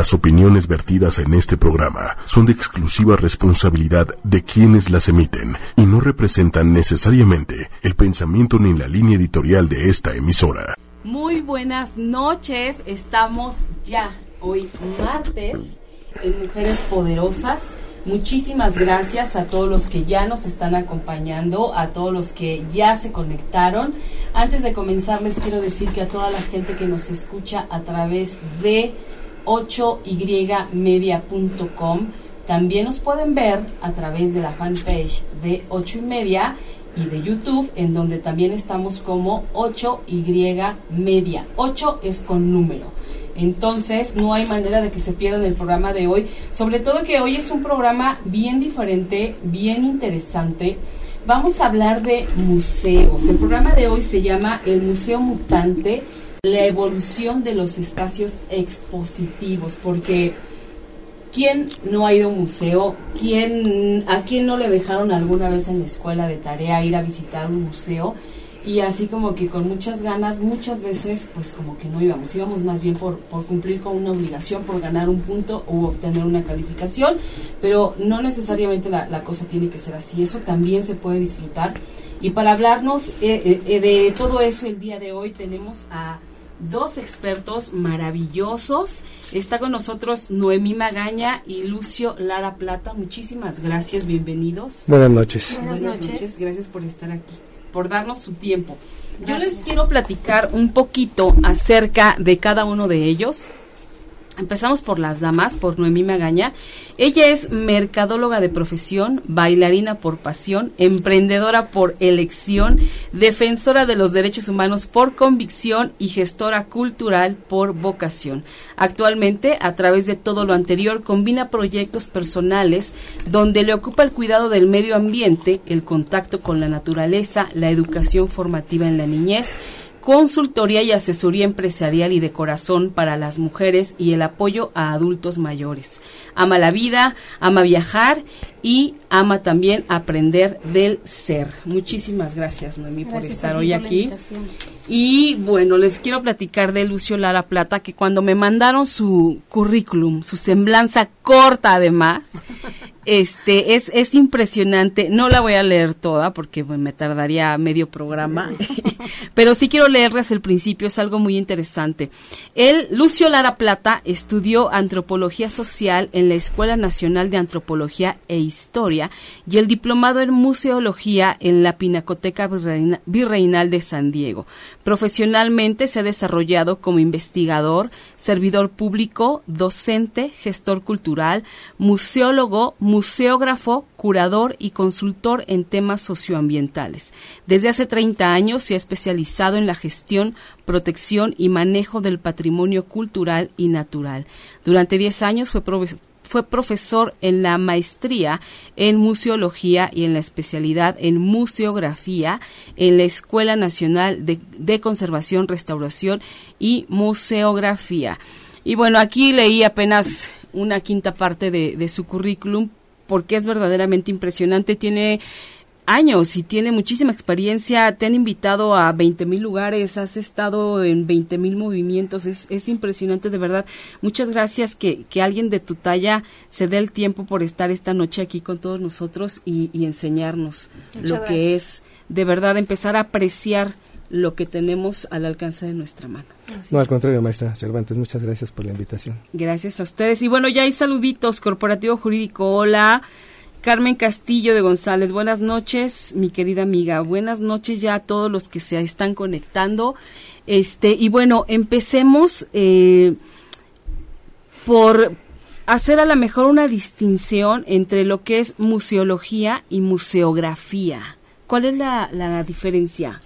Las opiniones vertidas en este programa son de exclusiva responsabilidad de quienes las emiten y no representan necesariamente el pensamiento ni la línea editorial de esta emisora. Muy buenas noches, estamos ya hoy martes en Mujeres Poderosas. Muchísimas gracias a todos los que ya nos están acompañando, a todos los que ya se conectaron. Antes de comenzar les quiero decir que a toda la gente que nos escucha a través de 8ymedia.com. También nos pueden ver a través de la fanpage de 8 y media y de YouTube, en donde también estamos como 8y media. 8 es con número. Entonces, no hay manera de que se pierdan el programa de hoy. Sobre todo que hoy es un programa bien diferente, bien interesante. Vamos a hablar de museos. El programa de hoy se llama El Museo Mutante la evolución de los espacios expositivos, porque ¿quién no ha ido a un museo? ¿Quién, ¿A quién no le dejaron alguna vez en la escuela de tarea ir a visitar un museo? Y así como que con muchas ganas, muchas veces, pues como que no íbamos, íbamos más bien por, por cumplir con una obligación, por ganar un punto o obtener una calificación, pero no necesariamente la, la cosa tiene que ser así, eso también se puede disfrutar. Y para hablarnos eh, eh, de todo eso el día de hoy tenemos a dos expertos maravillosos. Está con nosotros Noemí Magaña y Lucio Lara Plata. Muchísimas gracias, bienvenidos. Buenas noches. Buenas, noches. Gracias por estar aquí, por darnos su tiempo. Yo les quiero platicar un poquito acerca de cada uno de ellos. Empezamos por las damas, por Noemí Magaña. Ella es mercadóloga de profesión, bailarina por pasión, emprendedora por elección, defensora de los derechos humanos por convicción y gestora cultural por vocación. Actualmente, a través de todo lo anterior, combina proyectos personales donde le ocupa el cuidado del medio ambiente, el contacto con la naturaleza, la educación formativa en la niñez, consultoría y asesoría empresarial y de corazón para las mujeres y el apoyo a adultos mayores. Ama la vida, ama viajar y ama también aprender del ser. Muchísimas gracias, Noemí, por estar hoy aquí. Y bueno, les quiero platicar de Lucio Lara Plata, que cuando me mandaron su currículum, su semblanza corta además, este es, es impresionante. No la voy a leer toda porque me tardaría medio programa, pero sí quiero leerles el principio, es algo muy interesante. Él, Lucio Lara Plata, estudió antropología social en la Escuela Nacional de Antropología e Historia y el diplomado en museología en la Pinacoteca Virreinal de San Diego. Profesionalmente se ha desarrollado como investigador, servidor público, docente, gestor cultural, museólogo, museógrafo, curador y consultor en temas socioambientales. Desde hace 30 años se ha especializado en la gestión, protección y manejo del patrimonio cultural y natural. Durante 10 años fue fue profesor en la maestría en museología y en la especialidad en museografía en la Escuela Nacional de, Conservación, Restauración y Museografía. Y bueno, aquí leí apenas una quinta parte de, su currículum porque es verdaderamente impresionante. Tiene años y tiene muchísima experiencia, te han invitado a 20 mil lugares, has estado en 20 mil movimientos, es, es, impresionante de verdad. Muchas gracias que, que, alguien de tu talla se dé el tiempo por estar esta noche aquí con todos nosotros y, y enseñarnos lo que es de verdad empezar a apreciar lo que tenemos al alcance de nuestra mano. no, al contrario, maestra Cervantes, muchas gracias por la invitación. Gracias a ustedes. Y bueno, ya hay saluditos, Corporativo Jurídico, hola. Carmen Castillo de González, buenas noches, mi querida amiga. Buenas noches ya a todos los que se están conectando. Este, y bueno, empecemos eh, por hacer a lo mejor una distinción entre lo que es museología y museografía. ¿Cuál es la, diferencia,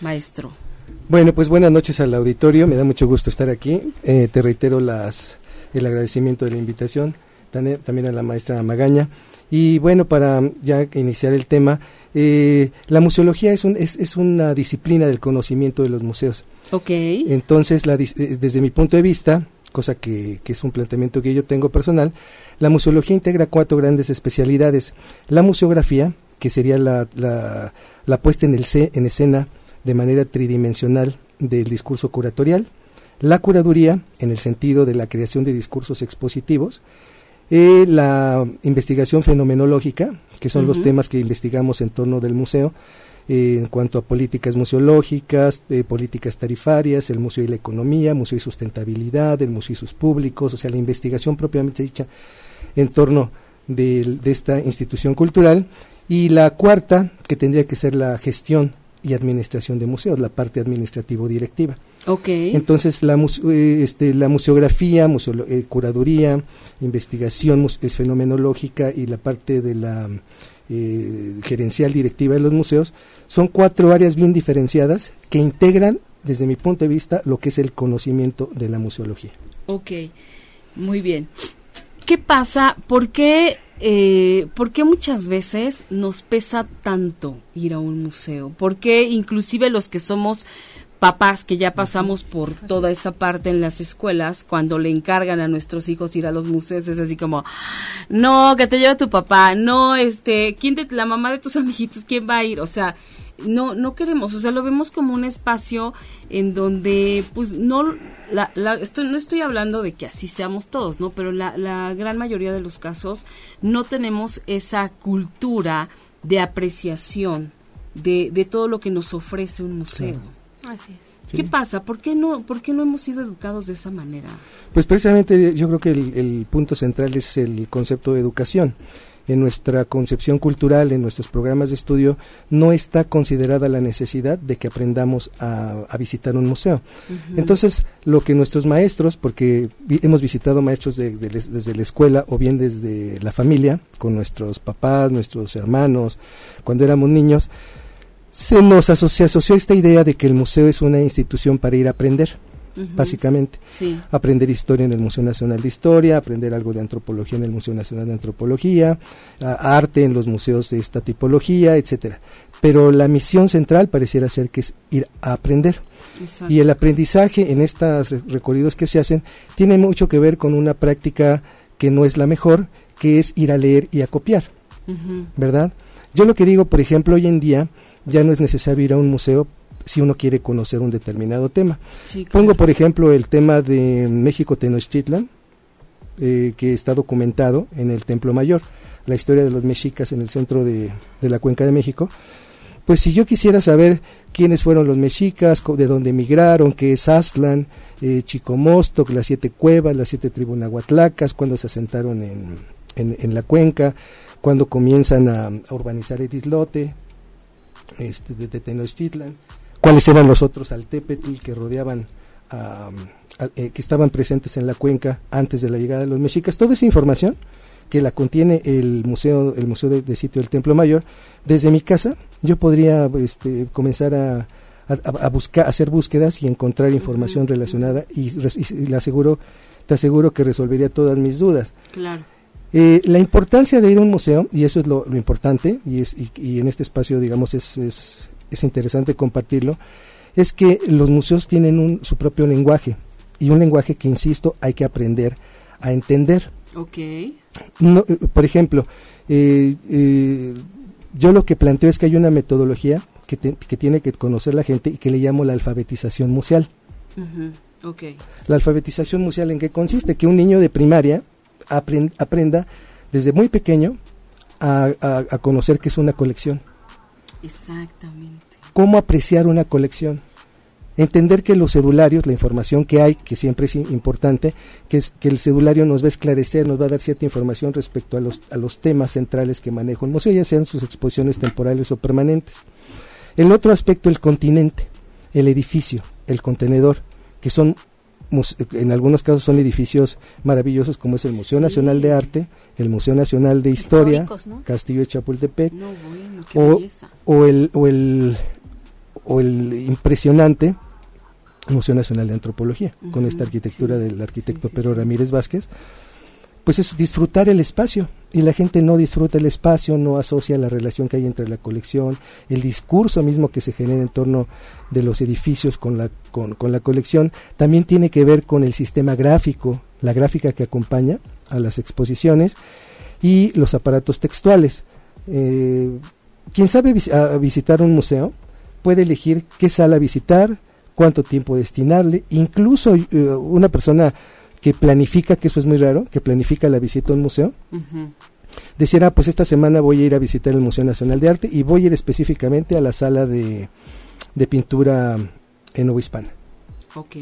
maestro? Bueno, pues buenas noches al auditorio. Me da mucho gusto estar aquí. Eh, te reitero las, el agradecimiento de la invitación. También a la maestra Magaña. Y bueno, para ya iniciar el tema, eh, la museología es, un, es, es, una disciplina del conocimiento de los museos. Ok. Entonces, la, eh, desde mi punto de vista, cosa que, que, es un planteamiento que yo tengo personal, la museología integra cuatro grandes especialidades. La museografía, que sería la, la, la puesta en, el en escena de manera tridimensional del discurso curatorial, la curaduría, en el sentido de la creación de discursos expositivos, eh, la investigación fenomenológica, que son los temas que investigamos en torno del museo, eh, en cuanto a políticas museológicas, eh, políticas tarifarias, el museo y la economía, museo y sustentabilidad, el museo y sus públicos, o sea, la investigación propiamente dicha en torno de, de esta institución cultural. Y la cuarta, que tendría que ser la gestión y administración de museos, la parte administrativo-directiva. Okay. Entonces, la, eh, este, la museografía, eh, curaduría, investigación es fenomenológica y la parte de la eh, gerencial directiva de los museos son cuatro áreas bien diferenciadas que integran, desde mi punto de vista, lo que es el conocimiento de la museología. Ok, muy bien. ¿Qué pasa? ¿Por qué, eh, ¿Por qué muchas veces nos pesa tanto ir a un museo? ¿Por qué inclusive los que somos papás que ya pasamos por toda esa parte en las escuelas, cuando le encargan a nuestros hijos ir a los museos, es así como, no, que te lleve tu papá, no, este, ¿quién de la mamá de tus amiguitos, quién va a ir? O sea, no, no queremos, o sea, lo vemos como un espacio en donde, pues, no, la, la, estoy, no estoy hablando de que así seamos todos, ¿no? Pero la, la gran mayoría de los casos no tenemos esa cultura de apreciación de, de todo lo que nos ofrece un museo. Así es. ¿Qué pasa? ¿Por qué, no, ¿Por qué no hemos sido educados de esa manera? Pues precisamente yo creo que el, el, punto central es el concepto de educación. En nuestra concepción cultural, en nuestros programas de estudio, no está considerada la necesidad de que aprendamos a, a visitar un museo. Uh -huh. Entonces, lo que nuestros maestros, porque vi, hemos visitado maestros de, de, desde la escuela o bien desde la familia, con nuestros papás, nuestros hermanos, cuando éramos niños, se nos asoció, asoció esta idea de que el museo es una institución para ir a aprender, uh -huh. básicamente. Sí. Aprender historia en el Museo Nacional de Historia, aprender algo de antropología en el Museo Nacional de Antropología, arte en los museos de esta tipología, etcétera. Pero la misión central pareciera ser que es ir a aprender. Exacto. Y el aprendizaje en estos recorridos que se hacen tiene mucho que ver con una práctica que no es la mejor, que es ir a leer y a copiar, Uh -huh. ¿verdad? Yo lo que digo, por ejemplo, hoy en día, ya no es necesario ir a un museo si uno quiere conocer un determinado tema. Sí, claro. Pongo, por ejemplo, el tema de México Tenochtitlan, eh, que está documentado en el Templo Mayor, la historia de los mexicas en el centro de, de, la Cuenca de México. Pues si yo quisiera saber quiénes fueron los mexicas, de dónde emigraron, qué es Aztlán, eh, Chicomostoc, las siete cuevas, las siete tribunahuatlacas, cuándo se asentaron en, en, en la cuenca, cuándo comienzan a, a urbanizar el islote, este, de, de Tenochtitlan, cuáles eran los otros Altepetl que rodeaban, a, eh, que estaban presentes en la cuenca antes de la llegada de los mexicas. Toda esa información que la contiene el museo, el museo de, de sitio del Templo Mayor, desde mi casa yo podría este, comenzar a, a, buscar, hacer búsquedas y encontrar información relacionada y, y, y le aseguro, te aseguro que resolvería todas mis dudas. Claro. Eh, la importancia de ir a un museo, y eso es lo, lo importante, y, es, y, y, en este espacio, digamos, es, es, es, interesante compartirlo, es que los museos tienen un, su propio lenguaje, y un lenguaje que, insisto, hay que aprender a entender. Ok. No, eh, por ejemplo, eh, eh, yo lo que planteo es que hay una metodología que, te, que, tiene que conocer la gente y que le llamo la alfabetización museal. Uh -huh. okay. La alfabetización museal en qué consiste? Que un niño de primaria aprenda desde muy pequeño a, a, a, conocer qué es una colección. Exactamente. Cómo apreciar una colección. Entender que los cedularios, la información que hay, que siempre es importante, que, es, que el cedulario nos va a esclarecer, nos va a dar cierta información respecto a los, a los temas centrales que maneja un museo, ya sean sus exposiciones temporales o permanentes. El otro aspecto, el continente, el edificio, el contenedor, que son en algunos casos son edificios maravillosos como es el Museo sí. Nacional de Arte, el Museo Nacional de Historia, ¿no? Castillo de Chapultepec, no, bueno, o, o, el, o, el, o el impresionante Museo Nacional de Antropología, uh -huh. con esta arquitectura sí, del arquitecto sí, Pedro Ramírez Vázquez, pues es disfrutar el espacio y la gente no disfruta el espacio, no asocia la relación que hay entre la colección, el discurso mismo que se genera en torno de los edificios con la, con, con la colección, también tiene que ver con el sistema gráfico, la gráfica que acompaña a las exposiciones y los aparatos textuales. Eh, quien sabe visitar un museo puede elegir qué sala visitar, cuánto tiempo destinarle, incluso eh, una persona que planifica, que eso es muy raro, que planifica la visita a un museo, decir, ah, pues esta semana voy a ir a visitar el Museo Nacional de Arte y voy a ir específicamente a la sala de, de pintura en Nueva Hispana. Ok.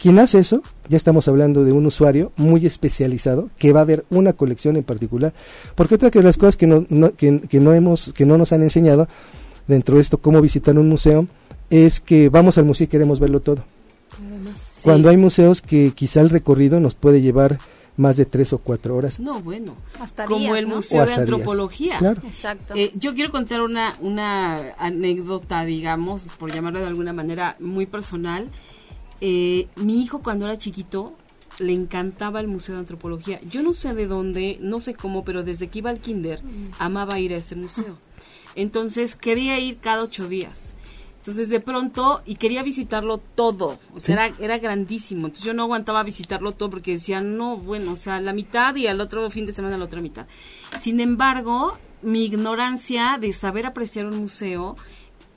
Quien hace eso, ya estamos hablando de un usuario muy especializado que va a ver una colección en particular. Porque otra de las cosas que no, que, no hemos, que no nos han enseñado dentro de esto, cómo visitar un museo, es que vamos al museo y queremos verlo todo. Cuando hay museos que quizá el recorrido nos puede llevar más de tres o cuatro horas. No, bueno, hasta como el Museo de Antropología. Exacto. Eh, yo quiero contar una, una anécdota, digamos, por llamarlo de alguna manera, muy personal. Eh, mi hijo cuando era chiquito le encantaba el Museo de Antropología. Yo no sé de dónde, no sé cómo, pero desde que iba al kinder mm. amaba ir a ese museo. Entonces quería ir cada ocho días. Entonces de pronto, y quería visitarlo todo, o sea, era, era, grandísimo. Entonces yo no aguantaba visitarlo todo porque decía, no, bueno, o sea, la mitad y al otro fin de semana la otra mitad. Sin embargo, mi ignorancia de saber apreciar un museo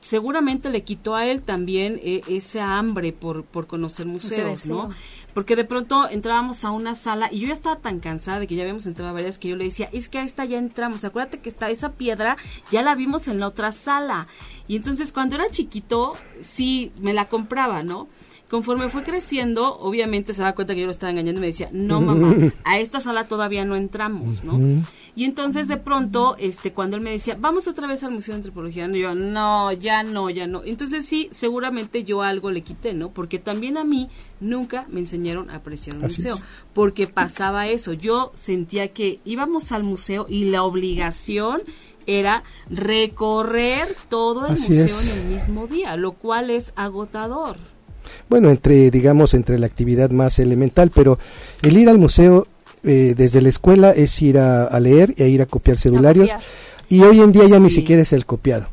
seguramente le quitó a él también eh, esa hambre por, por conocer museos, ¿no? Porque de pronto entrábamos a una sala y yo ya estaba tan cansada de que ya habíamos entrado a varias que yo le decía, es que a esta ya entramos, acuérdate que está esa piedra ya la vimos en la otra sala. Y entonces cuando era chiquito, sí, me la compraba, ¿no? Conforme fue creciendo, obviamente se daba cuenta que yo lo estaba engañando y me decía, no mamá, a esta sala todavía no entramos, ¿no? Y entonces de pronto, este, cuando él me decía, vamos otra vez al Museo de Antropología, no, yo, no, ya no, ya no. Entonces sí, seguramente yo algo le quité, ¿no? Porque también a mí nunca me enseñaron a apreciar un museo, porque pasaba eso. Yo sentía que íbamos al museo y la obligación era recorrer todo el museo en el mismo día, lo cual es agotador bueno, entre, digamos, entre la actividad más elemental, pero el ir al museo eh, desde la escuela es ir a, leer e ir a copiar celulares y hoy en día ya ni siquiera es el copiado.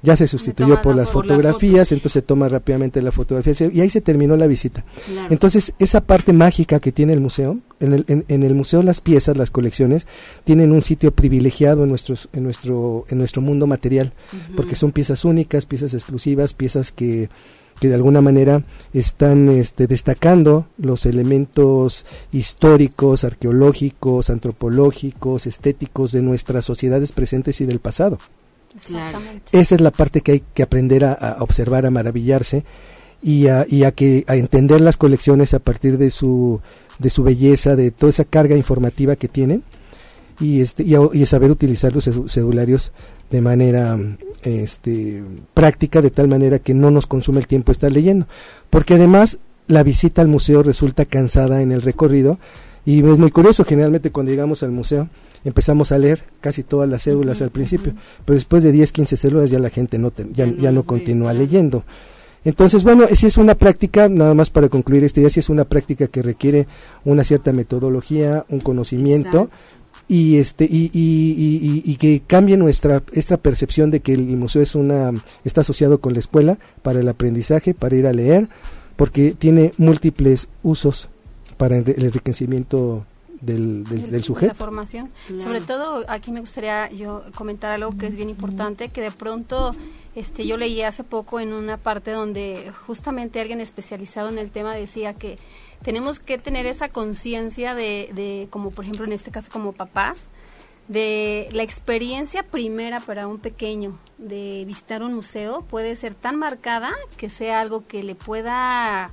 Ya se sustituyó por las fotografías, entonces se toma rápidamente la fotografía y ahí se terminó la visita. Entonces, esa parte mágica que tiene el museo, en el, en, el museo las piezas, las colecciones, tienen un sitio privilegiado en, nuestros, en, nuestro, en nuestro mundo material, porque son piezas únicas, piezas exclusivas, piezas que que de alguna manera están este, destacando los elementos históricos, arqueológicos, antropológicos, estéticos de nuestras sociedades presentes y del pasado. Esa es la parte que hay que aprender a, observar, a maravillarse y a, y a, que, a entender las colecciones a partir de su, de su belleza, de toda esa carga informativa que tienen y, este, y, y saber utilizar los cedularios de manera este, práctica, de tal manera que no nos consume el tiempo estar leyendo. Porque además la visita al museo resulta cansada en el recorrido y es muy curioso, generalmente cuando llegamos al museo empezamos a leer casi todas las cédulas al principio, pero después de 10, 15 células ya la gente no ya, ya no continúa leyendo. Entonces, bueno, si es una práctica, nada más para concluir este día, si es una práctica que requiere una cierta metodología, un conocimiento, y este y, y, y, que cambie nuestra esta percepción de que el museo es una está asociado con la escuela para el aprendizaje para ir a leer porque tiene múltiples usos para el enriquecimiento del, del, sujeto. La formación. Sobre todo, aquí me gustaría yo comentar algo que es bien importante, que de pronto este, yo leí hace poco en una parte donde justamente alguien especializado en el tema decía que tenemos que tener esa conciencia de, de, como por ejemplo en este caso como papás, de la experiencia primera para un pequeño de visitar un museo puede ser tan marcada que sea algo que le pueda,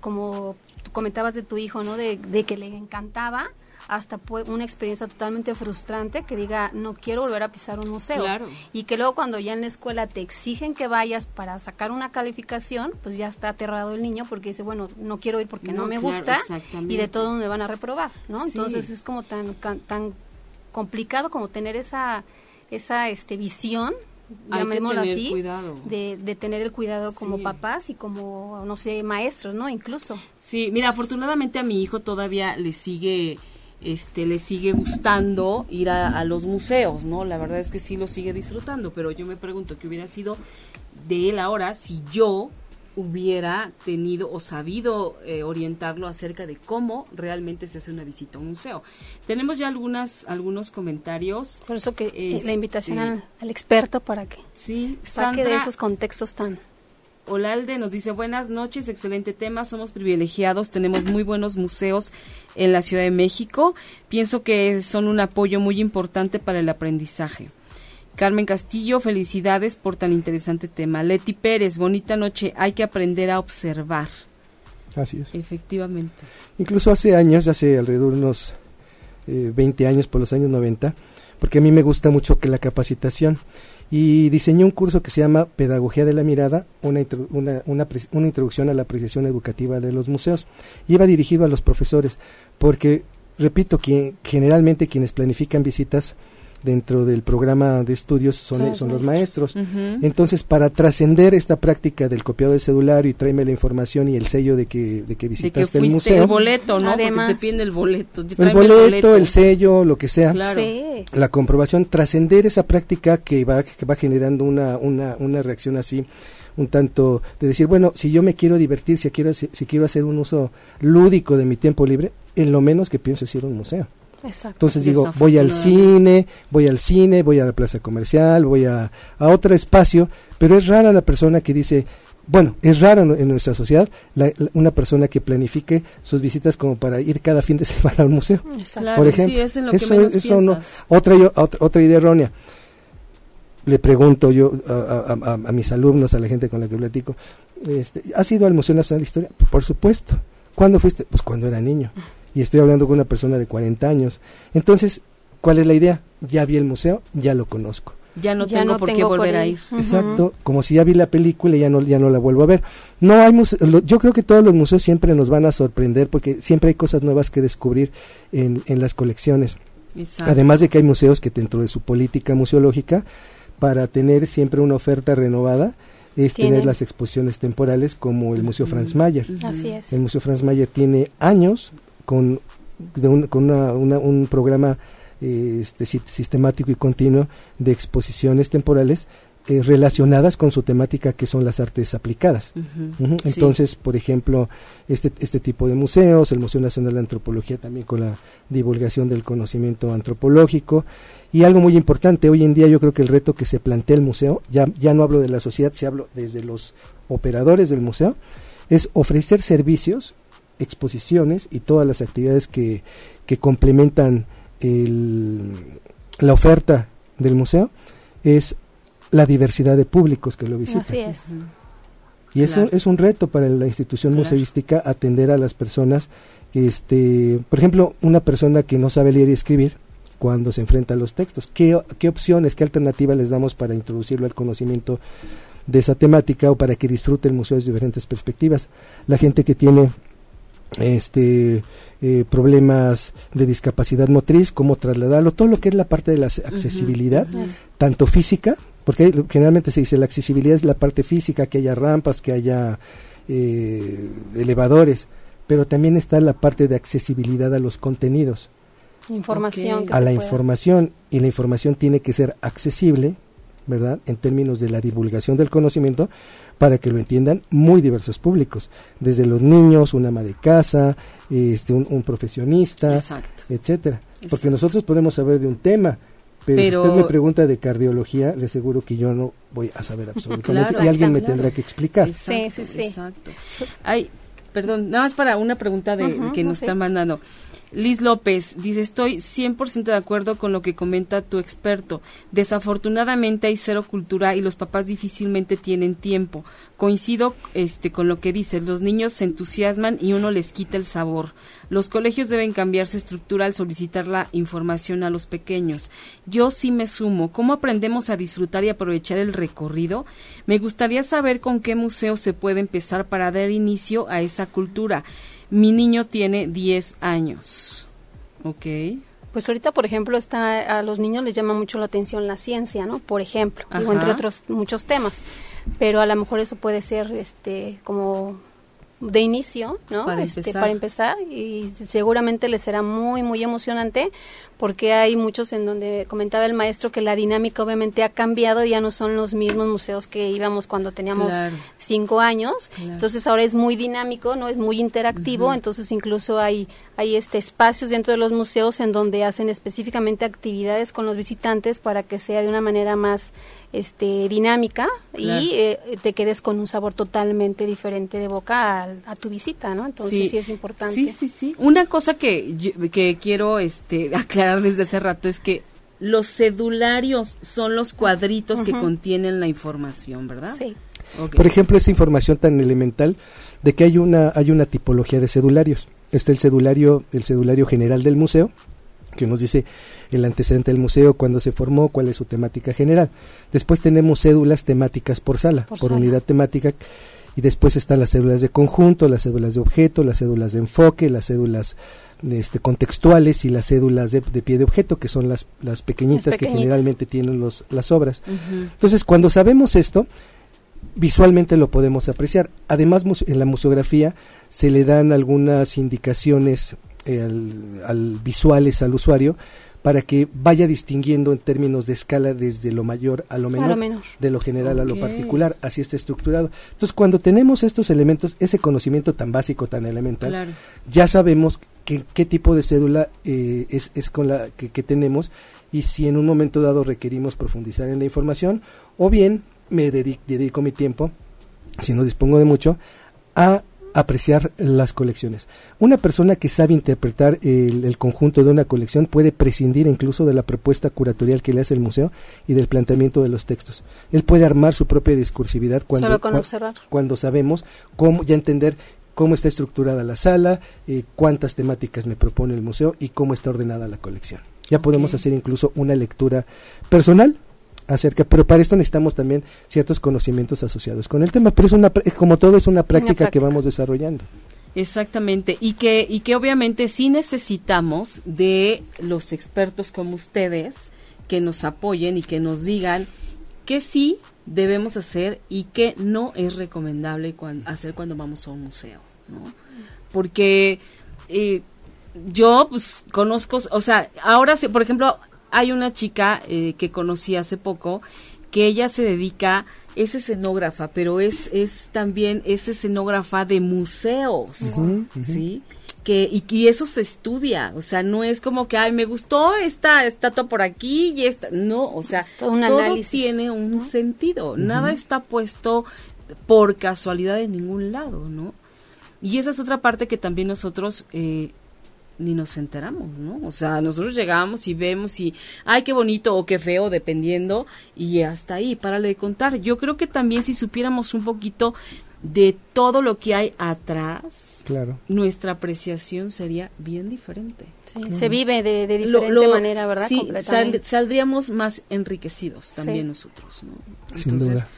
como comentabas de tu hijo, ¿no? De, de que le encantaba, hasta una experiencia totalmente frustrante que diga no quiero volver a pisar un museo y que luego cuando ya en la escuela te exigen que vayas para sacar una calificación pues ya está aterrado el niño porque dice bueno no quiero ir porque no, me gusta y de todo me van a reprobar no entonces es como tan tan complicado como tener esa esa este visión llamémoslo así, de, de, tener el cuidado como papás y como, no sé, maestros, ¿no? Incluso. Sí, mira, afortunadamente a mi hijo todavía le sigue este le sigue gustando ir a, los museos, ¿no? La verdad es que sí lo sigue disfrutando, pero yo me pregunto qué hubiera sido de él ahora si yo hubiera tenido o sabido eh, orientarlo acerca de cómo realmente se hace una visita a un museo. Tenemos ya algunas algunos comentarios. Por eso que la invitación este, al, experto para que sí, saque de esos contextos tan Olalde nos dice buenas noches, excelente tema, somos privilegiados, tenemos muy buenos museos en la Ciudad de México, pienso que son un apoyo muy importante para el aprendizaje. Carmen Castillo, felicidades por tan interesante tema. Leti Pérez, bonita noche, hay que aprender a observar. Así es. Efectivamente. Incluso hace años, hace alrededor de unos 20 eh, años, por los años 90, porque a mí me gusta mucho que la capacitación y diseñé un curso que se llama Pedagogía de la Mirada, una, una, una, una, introducción a la apreciación educativa de los museos. Iba dirigido a los profesores, porque, repito, generalmente quienes planifican visitas dentro del programa de estudios son, son los maestros. Entonces, para trascender esta práctica del copiado de celular y tráeme la información y el sello de que, de que visitaste el museo. el boleto, ¿no? Además, Porque te piden el boleto. El boleto, el sello, lo que sea. Claro. La comprobación, trascender esa práctica que va, que va generando una, una, una reacción así un tanto de decir, bueno, si yo me quiero divertir, si quiero, si, quiero hacer un uso lúdico de mi tiempo libre, en lo menos que pienso es ir a un museo. Entonces digo, voy al cine, voy al cine, voy a la plaza comercial, voy a, a otro espacio, pero es rara la persona que dice, bueno, es raro en nuestra sociedad una persona que planifique sus visitas como para ir cada fin de semana al museo. por ejemplo, es lo eso, que eso no, otra, otra, otra idea errónea. Le pregunto yo a, a, a, mis alumnos, a la gente con la que platico, este, ¿has ido al Museo Nacional de Historia? Por supuesto. ¿Cuándo fuiste? Pues cuando era niño y estoy hablando con una persona de 40 años. Entonces, ¿cuál es la idea? Ya vi el museo, ya lo conozco. Ya no tengo por qué volver a ir. Exacto, como si ya vi la película y ya no, ya no la vuelvo a ver. No hay yo creo que todos los museos siempre nos van a sorprender porque siempre hay cosas nuevas que descubrir en, en las colecciones. Además de que hay museos que dentro de su política museológica, para tener siempre una oferta renovada, es tener las exposiciones temporales como el Museo Franz Mayer. Así es. El Museo Franz Mayer tiene años con, un, con un programa este, sistemático y continuo de exposiciones temporales eh, relacionadas con su temática que son las artes aplicadas. Entonces, por ejemplo, este, este tipo de museos, el Museo Nacional de Antropología también con la divulgación del conocimiento antropológico. Y algo muy importante, hoy en día yo creo que el reto que se plantea el museo, ya, ya no hablo de la sociedad, se hablo desde los operadores del museo, es ofrecer servicios exposiciones y todas las actividades que, que complementan el, la oferta del museo es la diversidad de públicos que lo visitan. Así es. Y eso es un reto para la institución museística atender a las personas que, este, por ejemplo, una persona que no sabe leer y escribir cuando se enfrenta a los textos, ¿qué, qué opciones, qué alternativas les damos para introducirlo al conocimiento de esa temática o para que disfrute el museo desde diferentes perspectivas? La gente que tiene este eh, problemas de discapacidad motriz, cómo trasladarlo, todo lo que es la parte de la accesibilidad, tanto física, porque generalmente se dice la accesibilidad es la parte física, que haya rampas, que haya eh, elevadores, pero también está la parte de accesibilidad a los contenidos. Información. A la información, y la información tiene que ser accesible, ¿verdad? En términos de la divulgación del conocimiento, para que lo entiendan muy diversos públicos, desde los niños, una ama de casa, este, un, profesionista, etcétera. Porque nosotros podemos saber de un tema, pero, si usted me pregunta de cardiología, le aseguro que yo no voy a saber absolutamente y alguien me tendrá que explicar. sí, sí, sí. Exacto. Ay, perdón, nada más para una pregunta de que nos están mandando. Liz López dice, estoy 100% de acuerdo con lo que comenta tu experto. Desafortunadamente hay cero cultura y los papás difícilmente tienen tiempo. Coincido este, con lo que dices, los niños se entusiasman y uno les quita el sabor. Los colegios deben cambiar su estructura al solicitar la información a los pequeños. Yo sí me sumo. ¿Cómo aprendemos a disfrutar y aprovechar el recorrido? Me gustaría saber con qué museo se puede empezar para dar inicio a esa cultura. Mi niño tiene 10 años. Ok. Pues ahorita, por ejemplo, está a los niños les llama mucho la atención la ciencia, ¿no? Por ejemplo, entre otros muchos temas. Pero a lo mejor eso puede ser este como de inicio, ¿no? Para este, empezar. para empezar y seguramente les será muy muy emocionante porque hay muchos en donde comentaba el maestro que la dinámica obviamente ha cambiado, ya no son los mismos museos que íbamos cuando teníamos Claro. cinco años, Claro. entonces ahora es muy dinámico, no es muy interactivo, entonces incluso hay hay este espacios dentro de los museos en donde hacen específicamente actividades con los visitantes para que sea de una manera más este dinámica Claro. y eh, te quedes con un sabor totalmente diferente de boca a, a tu visita, ¿no? Entonces sí, es importante. Sí, sí, sí. Una cosa que, yo- que quiero este, aclarar desde hace rato es que los cedularios son los cuadritos que contienen la información, ¿verdad? Sí. Por ejemplo, esa información tan elemental de que hay una, hay una tipología de cedularios. Está el cedulario, el cedulario general del museo, que nos dice el antecedente del museo, cuándo se formó, cuál es su temática general. Después tenemos cédulas temáticas por sala, Por por, sala. unidad temática, y después están las cédulas de conjunto, las cédulas de objeto, las cédulas de enfoque, las cédulas este, contextuales y las cédulas de, de pie de objeto, que son las, las pequeñitas, Las que generalmente tienen los, las obras. Entonces, cuando sabemos esto, visualmente lo podemos apreciar. Además, en la museografía se le dan algunas indicaciones eh, al, al visuales al usuario para que vaya distinguiendo en términos de escala desde lo mayor a lo A menor, lo menor. de lo general a lo particular, así está estructurado. Entonces, cuando tenemos estos elementos, ese conocimiento tan básico, tan elemental, Claro. ya sabemos que- qué tipo de cédula eh, es, es con la que, que tenemos y si en un momento dado requerimos profundizar en la información o bien me dedi- dedico mi tiempo, si no dispongo de mucho, a apreciar las colecciones. Una persona que sabe interpretar el, el conjunto de una colección puede prescindir incluso de la propuesta curatorial que le hace el museo y del planteamiento de los textos. Él puede armar su propia discursividad cuando, Solo con cua- observar. cuando sabemos cómo ya entender cómo está estructurada la sala, eh, cuántas temáticas me propone el museo y cómo está ordenada la colección. Ya podemos hacer incluso una lectura personal acerca, pero para esto necesitamos también ciertos conocimientos asociados con el tema, pero es una como todo es una práctica, que práctica. vamos desarrollando. Exactamente, y que, y que obviamente sí necesitamos de los expertos como ustedes que nos apoyen y que nos digan qué sí debemos hacer y qué no es recomendable cuan- hacer cuando vamos a un museo, ¿no? Porque eh, yo pues conozco, o sea, ahora sí, por ejemplo, hay una chica eh, que conocí hace poco que ella se dedica, es escenógrafa, pero es, es también, es escenógrafa de museos, ¿sí? Que, y, y eso se estudia, o sea, no es como que, ay, me gustó esta estatua por aquí y esta, no, o sea, todo un todo análisis, tiene un ¿no? sentido, nada está puesto por casualidad en ningún lado, ¿no? Y esa es otra parte que también nosotros eh, ni nos enteramos, ¿no? O sea, nosotros llegamos y vemos y, ay, qué bonito o qué feo, dependiendo, y hasta ahí, párale de contar. Yo creo que también si supiéramos un poquito de todo lo que hay atrás, Claro. nuestra apreciación sería bien diferente. Sí, Se vive de, de diferente lo- manera, ¿verdad? Sí, sal- saldríamos más enriquecidos también Sí. nosotros, ¿no? Sin Entonces, duda.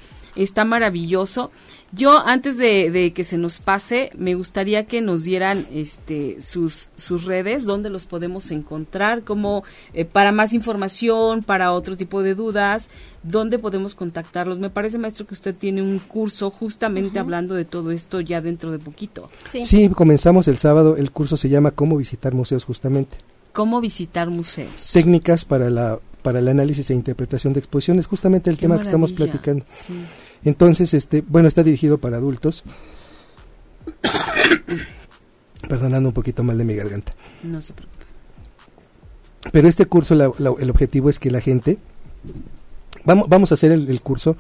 Está maravilloso. Yo, antes de, de que se nos pase, me gustaría que nos dieran este, sus, sus redes, dónde los podemos encontrar, como eh, para más información, para otro tipo de dudas, dónde podemos contactarlos. Me parece, maestro, que usted tiene un curso justamente hablando de todo esto ya dentro de poquito. Sí. Sí, comenzamos el sábado, el curso se llama Cómo visitar museos justamente. ¿Cómo visitar museos? Técnicas para la para el análisis e interpretación de exposiciones, justamente el Qué tema que estamos platicando. Sí. Entonces, este, bueno, está dirigido para adultos. Perdonando un poquito mal de mi garganta. No se preocupe. Pero este curso, la- la- el objetivo es que la gente, vamos, vamos a hacer el, el curso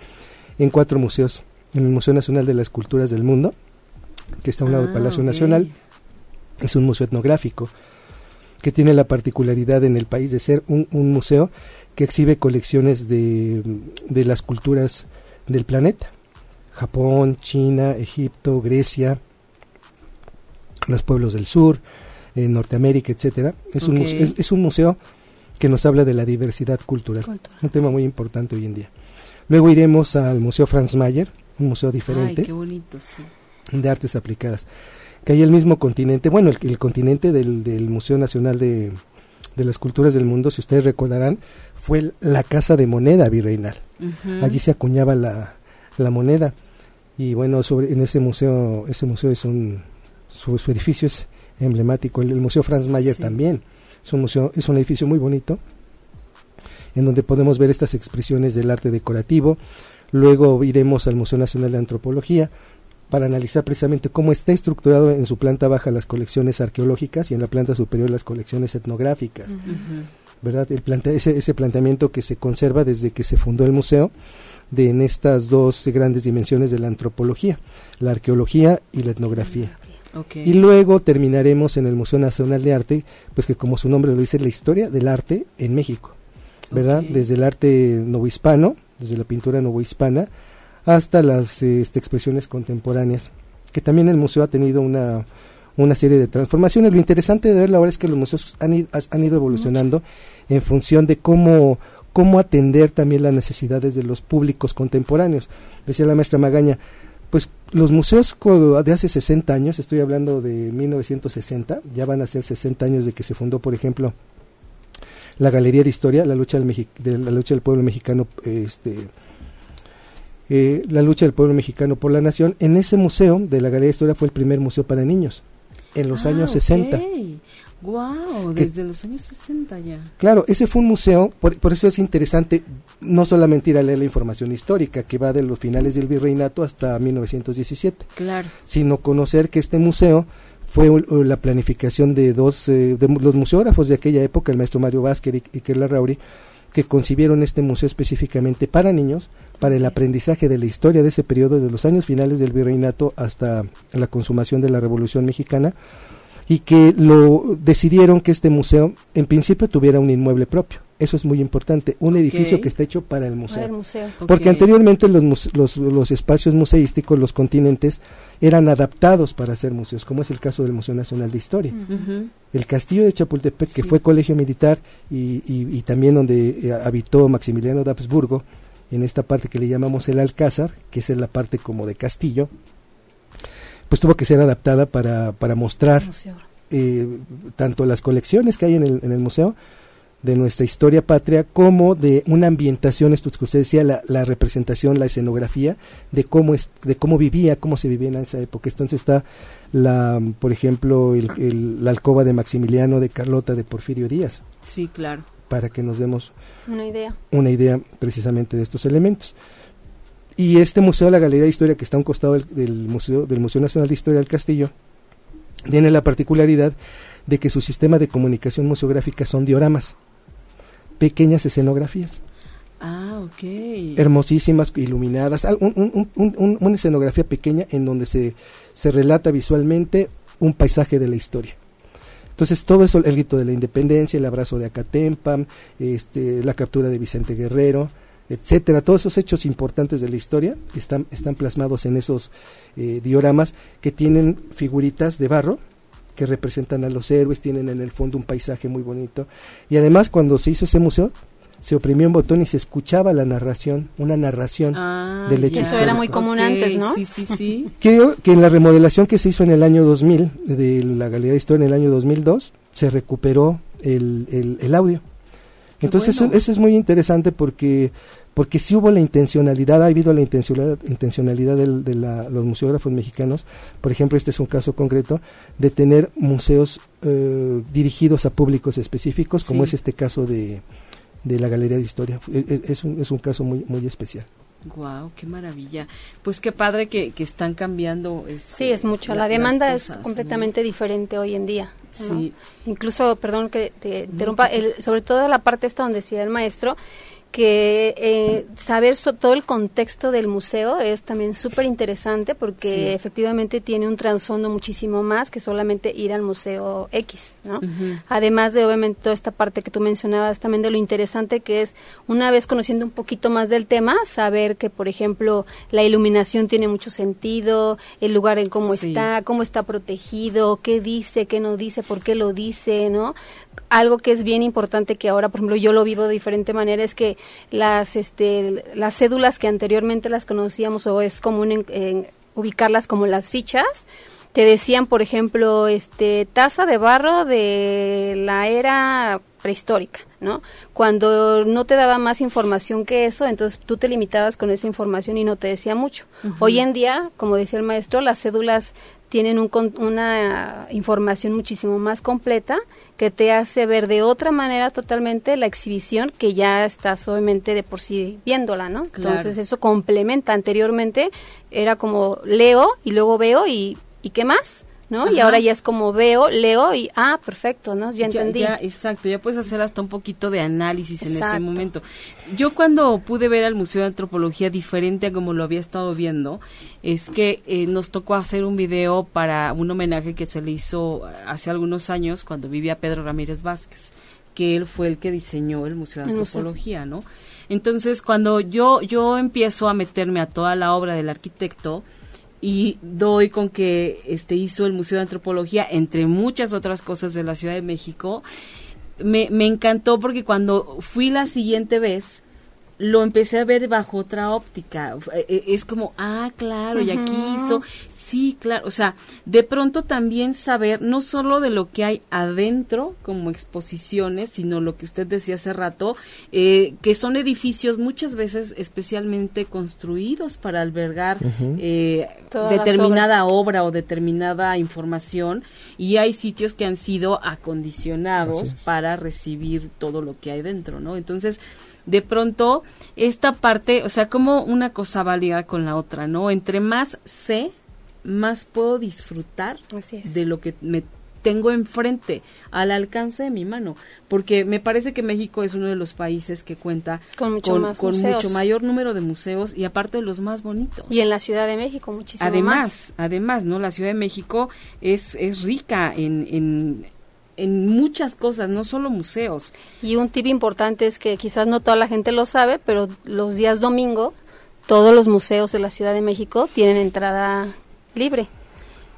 en cuatro museos. En el Museo Nacional de las Culturas del Mundo, que está a un lado del Ah, Palacio. Nacional, es un museo etnográfico que tiene la particularidad en el país de ser un, un museo que exhibe colecciones de, de las culturas del planeta. Japón, China, Egipto, Grecia, los pueblos del sur, en Norteamérica, etcétera. Es, un, es, es un museo que nos habla de la diversidad cultural, Cultural. un tema muy importante hoy en día. Luego iremos al Museo Franz Mayer, un museo Ay, diferente qué bonito, sí. de artes aplicadas, que hay el mismo continente, bueno, el, el continente del, del Museo Nacional de, de las Culturas del Mundo, si ustedes recordarán, fue la casa de moneda virreinal. Allí se acuñaba la, la moneda. Y bueno, sobre, en ese museo, ese museo es un, su, edificio es emblemático, el, Museo Franz Mayer también. Es un museo, es un edificio muy bonito, en donde podemos ver estas expresiones del arte decorativo. Luego iremos al Museo Nacional de Antropología para analizar precisamente cómo está estructurado en su planta baja las colecciones arqueológicas y en la planta superior las colecciones etnográficas. ¿Verdad? El plante ese, ese planteamiento que se conserva desde que se fundó el museo de en estas dos grandes dimensiones de la antropología, la arqueología y la etnografía. Y luego terminaremos en el Museo Nacional de Arte, pues que como su nombre lo dice, la historia del arte en México, ¿verdad? Desde el arte novohispano, desde la pintura novohispana, hasta las este, expresiones contemporáneas, que también el museo ha tenido una, una serie de transformaciones. Lo interesante de verlo ahora es que los museos han, ido evolucionando en función de cómo cómo atender también las necesidades de los públicos contemporáneos. Decía la maestra Magaña, pues los museos de hace 60 años, estoy hablando de 1960, ya van a ser 60 años de que se fundó, por ejemplo, la Galería de Historia, la lucha del, de la lucha del pueblo mexicano, este, eh, la lucha del pueblo mexicano por la nación. En ese museo de la Galería de Historia fue el primer museo para niños, en los ah, años 60. Wow, desde los años 60 ya. Claro, ese fue un museo, por, eso es interesante no solamente ir a leer la información histórica que va de los finales del virreinato hasta 1917, claro. sino conocer que este museo fue la planificación de dos eh, de los museógrafos de aquella época, el maestro Mario Vázquez y, y Kerla Rauri, que concibieron este museo específicamente para niños, para el aprendizaje de la historia de ese periodo de los años finales del virreinato hasta la consumación de la Revolución Mexicana y que lo decidieron que este museo en principio tuviera un inmueble propio. Eso es muy importante, un edificio que está hecho para el museo. Porque anteriormente los, los, los, espacios museísticos, los continentes, eran adaptados para ser museos, como es el caso del Museo Nacional de Historia. El castillo de Chapultepec, que fue colegio militar y, y, también donde eh, habitó Maximiliano de Habsburgo, en esta parte que le llamamos el Alcázar, que es la parte como de castillo, pues tuvo que ser adaptada para, para mostrar eh, tanto las colecciones que hay en el, en el museo de nuestra historia patria como de una ambientación, esto que usted decía, la, la representación, la escenografía de cómo es, de cómo vivía, cómo se vivía en esa época. Entonces está la, por ejemplo, el, la alcoba de Maximiliano, de Carlota, de Porfirio Díaz. Sí, claro. Para que nos demos una idea. Una idea precisamente de estos elementos. Y este museo, la Galería de Historia, que está a un costado del, museo, del Museo Nacional de Historia del Castillo, tiene la particularidad de que su sistema de comunicación museográfica son dioramas, pequeñas escenografías. Ah, ok. Hermosísimas, iluminadas, una escenografía pequeña en donde se, se relata visualmente un paisaje de la historia. Entonces todo eso, el grito de la independencia, el abrazo de Acatempa, este, la captura de Vicente Guerrero, etcétera, todos esos hechos importantes de la historia están, están plasmados en esos eh, dioramas que tienen figuritas de barro que representan a los héroes, tienen en el fondo un paisaje muy bonito. Y además cuando se hizo ese museo, se oprimió un botón y se escuchaba la narración, una narración ah, del hecho. Eso era muy común antes, ¿no? Sí, sí, sí. que, que en la remodelación que se hizo en el año 2000, de la Galería de Historia en el año 2002, se recuperó el, el, el audio. Entonces eso, eso, es muy interesante porque porque si hubo la intencionalidad, ha habido la intencionalidad, intencionalidad de los museógrafos mexicanos, por ejemplo, este es un caso concreto, de tener museos eh, dirigidos a públicos específicos, como es este caso de, de la Galería de Historia. E, e, es, un, es un caso muy, muy especial. Wow, qué maravilla. Pues qué padre que, que están cambiando. Este, sí, es mucho. La, demanda es completamente diferente hoy en día. Sí. Incluso, perdón que te interrumpa, el, sobre todo la parte esta donde decía el maestro, que eh, saber todo el contexto del museo es también súper interesante porque efectivamente tiene un trasfondo muchísimo más que solamente ir al museo X, ¿no? Además de obviamente toda esta parte que tú mencionabas también de lo interesante que es una vez conociendo un poquito más del tema, saber que por ejemplo la iluminación tiene mucho sentido, el lugar en cómo está, cómo está protegido, qué dice, qué no dice, por qué lo dice, ¿no? Algo que es bien importante que ahora, por ejemplo, yo lo vivo de diferente manera es que las este las cédulas que anteriormente las conocíamos o es común en, ubicarlas como las fichas te decían, por ejemplo, este taza de barro de la era prehistórica, ¿no? Cuando no te daba más información que eso, entonces tú te limitabas con esa información y no te decía mucho. Hoy en día, como decía el maestro, las cédulas tienen un, una información muchísimo más completa que te hace ver de otra manera totalmente la exhibición que ya estás obviamente de por sí viéndola, ¿no? Entonces eso complementa. Anteriormente era como leo y luego veo y ¿y qué más? ¿No? Y ahora ya es como veo, leo y, ah, perfecto, ¿no? Ya entendí. Ya, exacto, ya puedes hacer hasta un poquito de análisis en ese momento. Yo cuando pude ver al Museo de Antropología diferente a como lo había estado viendo, es que eh, nos tocó hacer un video para un homenaje que se le hizo hace algunos años cuando vivía Pedro Ramírez Vázquez, que él fue el que diseñó el Museo de Antropología, ¿no? Entonces, cuando yo, yo empiezo a meterme a toda la obra del arquitecto, y doy con que este hizo el Museo de Antropología entre muchas otras cosas de la Ciudad de México. Me, me encantó porque cuando fui la siguiente vez lo empecé a ver bajo otra óptica. Eh, eh, es como, ah, claro, y aquí hizo, sí, claro. O sea, de pronto también saber no solo de lo que hay adentro como exposiciones, sino lo que usted decía hace rato, eh, que son edificios muchas veces especialmente construidos para albergar determinada obra o determinada información y hay sitios que han sido acondicionados para recibir todo lo que hay dentro, ¿no? Entonces, de pronto esta parte, o sea, como una cosa válida con la otra, ¿no? Entre más sé, más puedo disfrutar de lo que me tengo enfrente, al alcance de mi mano, porque me parece que México es uno de los países que cuenta con mucho, mucho mayor número de museos y aparte de los más bonitos. Y en la Ciudad de México muchísimo además, Además, ¿no? La Ciudad de México es, es rica en, en en muchas cosas, no solo museos. Y un tip importante es que quizás no toda la gente lo sabe, pero los días domingo todos los museos de la Ciudad de México tienen entrada libre.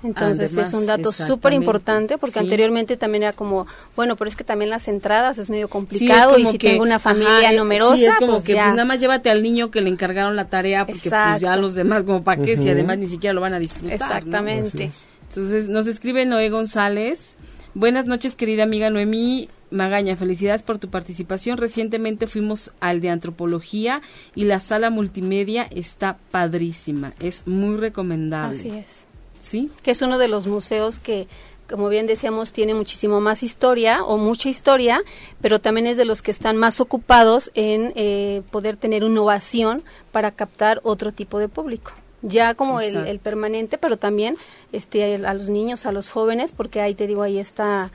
Entonces es un dato súper importante porque anteriormente también era como, bueno, pero es que también las entradas es medio complicado y si tengo una familia numerosa, sí, es como pues que pues nada más llévate al niño que le encargaron la tarea porque pues ya los demás como para qué si además ni siquiera lo van a disfrutar. Exactamente. Entonces nos escribe Noé González, Buenas noches, querida amiga Noemí Magaña. Felicidades por tu participación. Recientemente fuimos al de antropología y la sala multimedia está padrísima. Es muy recomendable. Así es. ¿Sí? Que es uno de los museos que como bien decíamos, tiene muchísimo más historia o mucha historia, pero también es de los que están más ocupados en eh, poder tener innovación para captar otro tipo de público ya como el, permanente, pero también este, a los niños, a los jóvenes, porque ahí te digo, ahí está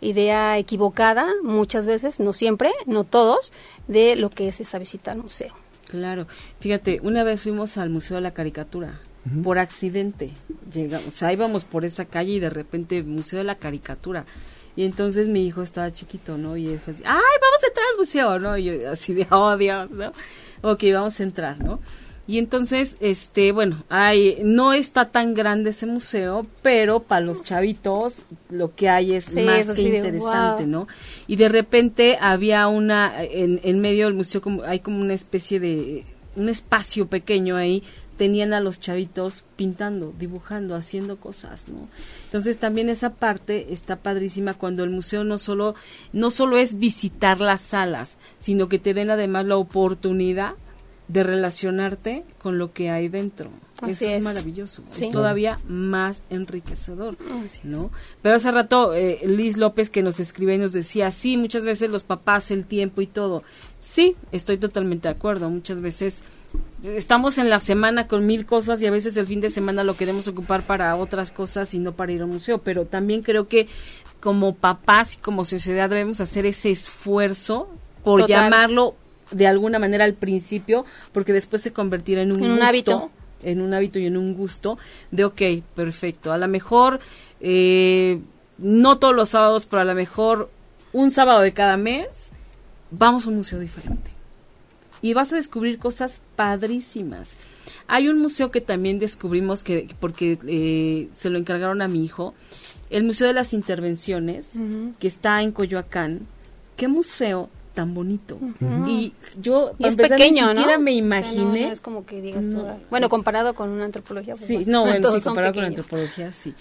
idea equivocada muchas veces, no siempre, no todos, de lo que es esa visita al museo. Claro, fíjate, una vez fuimos al Museo de la Caricatura, por accidente, llegamos, o sea, íbamos por esa calle y de repente Museo de la Caricatura. Y entonces mi hijo estaba chiquito, ¿no? Y él fue así, ¡ay, vamos a entrar al museo! ¿no? Y yo así de, oh, Dios, ¿no? Ok, vamos a entrar, ¿no? Y entonces, este, bueno, hay, no está tan grande ese museo, pero para los chavitos lo que hay es más que interesante, ¿no? Y de repente había una, en, en medio del museo como, hay como una especie de, un espacio pequeño ahí, tenían a los chavitos pintando, dibujando, haciendo cosas, ¿no? Entonces también esa parte está padrísima cuando el museo no solo, no solo es visitar las salas, sino que te den además la oportunidad de relacionarte con lo que hay dentro. Eso es, maravilloso, es todavía más enriquecedor, ¿no? Pero hace rato eh, Liz López que nos escribe y nos decía, sí, muchas veces los papás, el tiempo y todo. Sí, estoy totalmente de acuerdo. Muchas veces estamos en la semana con mil cosas y a veces el fin de semana lo queremos ocupar para otras cosas y no para ir a un museo. Pero también creo que como papás y como sociedad debemos hacer ese esfuerzo por llamarlo de alguna manera al principio, porque después se convertirá en un, hábito. En un hábito y en un gusto de, ok, perfecto. A lo mejor, eh, no todos los sábados, pero a lo mejor un sábado de cada mes, vamos a un museo diferente. Y vas a descubrir cosas padrísimas. Hay un museo que también descubrimos que, porque eh, se lo encargaron a mi hijo, el Museo de las Intervenciones, que está en Coyoacán. ¿Qué museo tan bonito. Y yo es pequeño, ni me imaginé. No, es como que digas Bueno, comparado con una antropología. Pues sí, no, sí, comparado con antropología, sí.